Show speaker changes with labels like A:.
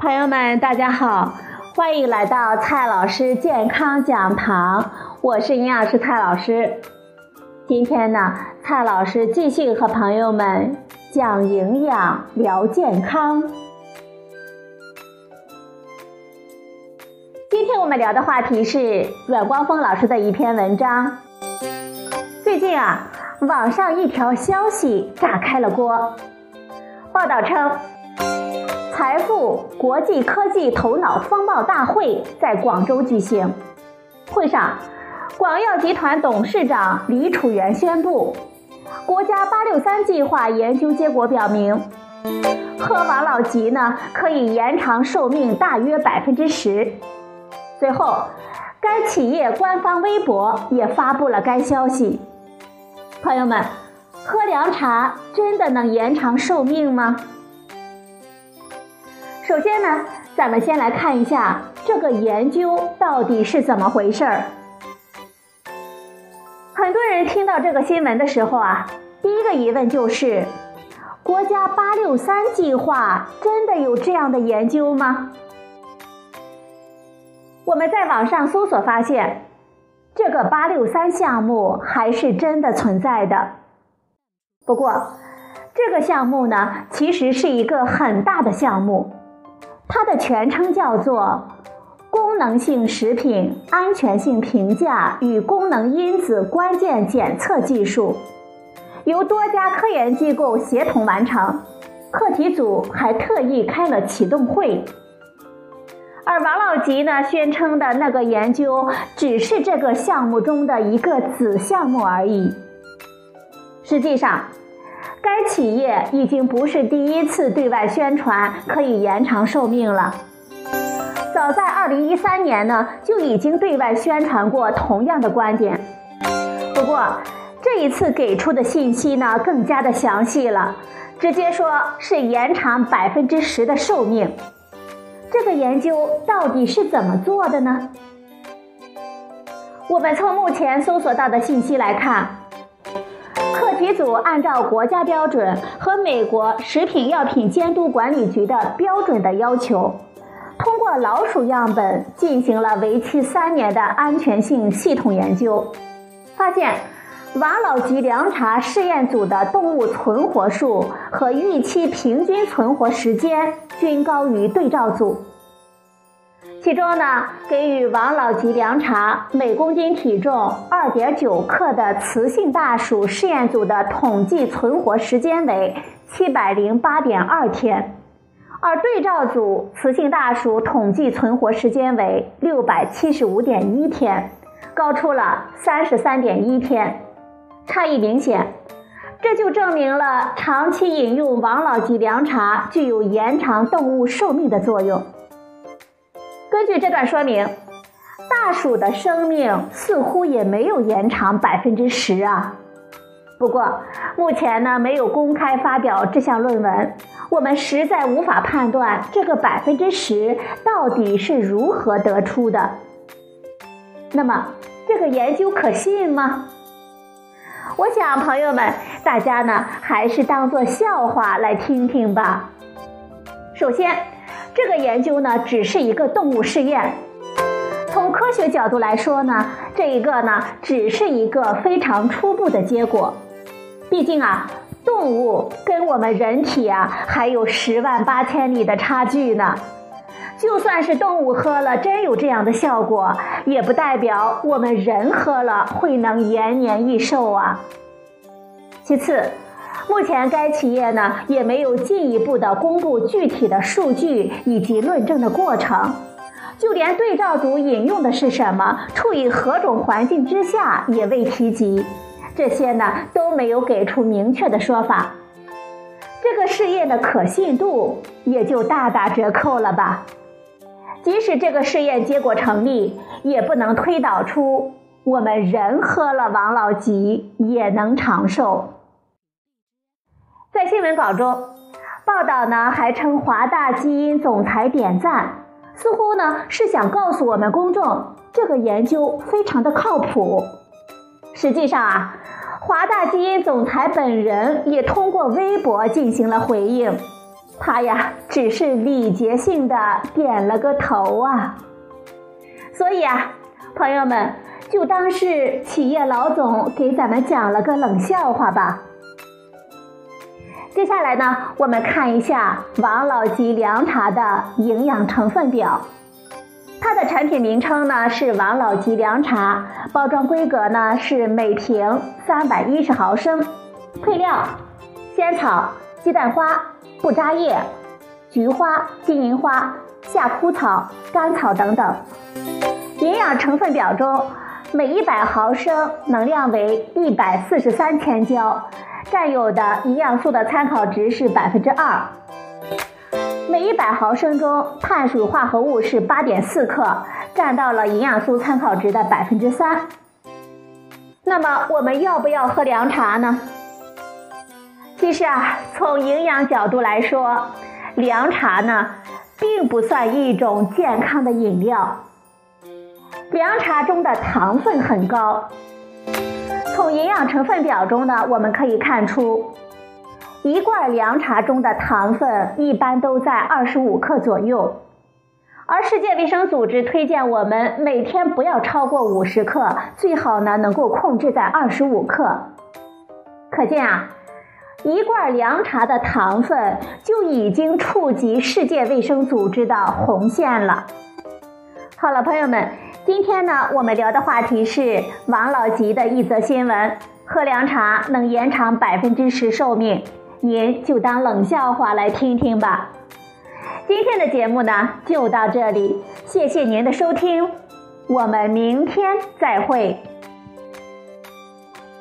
A: 朋友们大家好，欢迎来到蔡老师健康讲堂，我是营养师蔡老师。今天呢，蔡老师继续和朋友们讲营养、聊健康。今天我们聊的话题是阮光峰老师的一篇文章。最近啊，网上一条消息炸开了锅。报道称，财富国际科技头脑风暴大会在广州举行。会上，广药集团董事长李楚元宣布，国家“八六三”计划研究结果表明，喝王老吉呢可以延长寿命大约百分之十。随后，该企业官方微博也发布了该消息。朋友们，喝凉茶真的能延长寿命吗？首先呢，咱们先来看一下这个研究到底是怎么回事儿。很多人听到这个新闻的时候啊，第一个疑问就是：国家“八六三”计划真的有这样的研究吗？我们在网上搜索发现。这个八六三项目还是真的存在的，不过这个项目呢，其实是一个很大的项目，它的全称叫做《功能性食品安全性评价与功能因子关键检测技术》，由多家科研机构协同完成，课题组还特意开了启动会。而王老吉呢，宣称的那个研究只是这个项目中的一个子项目而已。实际上，该企业已经不是第一次对外宣传可以延长寿命了。早在2013年呢，就已经对外宣传过同样的观点。不过，这一次给出的信息呢，更加的详细了，直接说是延长百分之十的寿命。这个研究到底是怎么做的呢？我们从目前搜索到的信息来看，课题组按照国家标准和美国食品药品监督管理局的标准的要求，通过老鼠样本进行了为期三年的安全性系统研究，发现王老吉凉茶试验组的动物存活数和预期平均存活时间。均高于对照组。其中呢，给予王老吉凉茶每公斤体重二点九克的雌性大鼠试验组的统计存活时间为七百零八点二天，而对照组雌性大鼠统计存活时间为六百七十五点一天，高出了三十三点一天，差异明显。这就证明了长期饮用王老吉凉茶具有延长动物寿命的作用。根据这段说明，大鼠的生命似乎也没有延长百分之十啊。不过目前呢没有公开发表这项论文，我们实在无法判断这个百分之十到底是如何得出的。那么这个研究可信吗？我想，朋友们，大家呢还是当做笑话来听听吧。首先，这个研究呢只是一个动物试验，从科学角度来说呢，这一个呢只是一个非常初步的结果。毕竟啊，动物跟我们人体啊还有十万八千里的差距呢。就算是动物喝了真有这样的效果，也不代表我们人喝了会能延年益寿啊。其次，目前该企业呢也没有进一步的公布具体的数据以及论证的过程，就连对照组引用的是什么，处于何种环境之下也未提及，这些呢都没有给出明确的说法，这个试验的可信度也就大打折扣了吧。即使这个试验结果成立，也不能推导出我们人喝了王老吉也能长寿。在新闻稿中，报道呢还称华大基因总裁点赞，似乎呢是想告诉我们公众，这个研究非常的靠谱。实际上啊，华大基因总裁本人也通过微博进行了回应。他呀只是礼节性的点了个头啊。所以啊，朋友们就当是企业老总给咱们讲了个冷笑话吧。接下来呢，我们看一下王老吉凉茶的营养成分表。它的产品名称呢是王老吉凉茶，包装规格呢是每瓶三百一十毫升。配料：仙草、鸡蛋花、不扎叶、菊花、金银花、夏枯草、甘草等等。营养成分表中，每一百毫升能量为一百四十三千焦。占有的营养素的参考值是百分之二，每一百毫升中碳水化合物是八点四克，占到了营养素参考值的百分之三。那么我们要不要喝凉茶呢？其实啊，从营养角度来说，凉茶呢并不算一种健康的饮料，凉茶中的糖分很高。从营养成分表中呢，我们可以看出，一罐凉茶中的糖分一般都在二十五克左右，而世界卫生组织推荐我们每天不要超过五十克，最好呢能够控制在二十五克。可见啊，一罐凉茶的糖分就已经触及世界卫生组织的红线了。好了，朋友们。今天呢，我们聊的话题是王老吉的一则新闻：喝凉茶能延长百分之十寿命，您就当冷笑话来听听吧。今天的节目呢就到这里，谢谢您的收听，我们明天再会。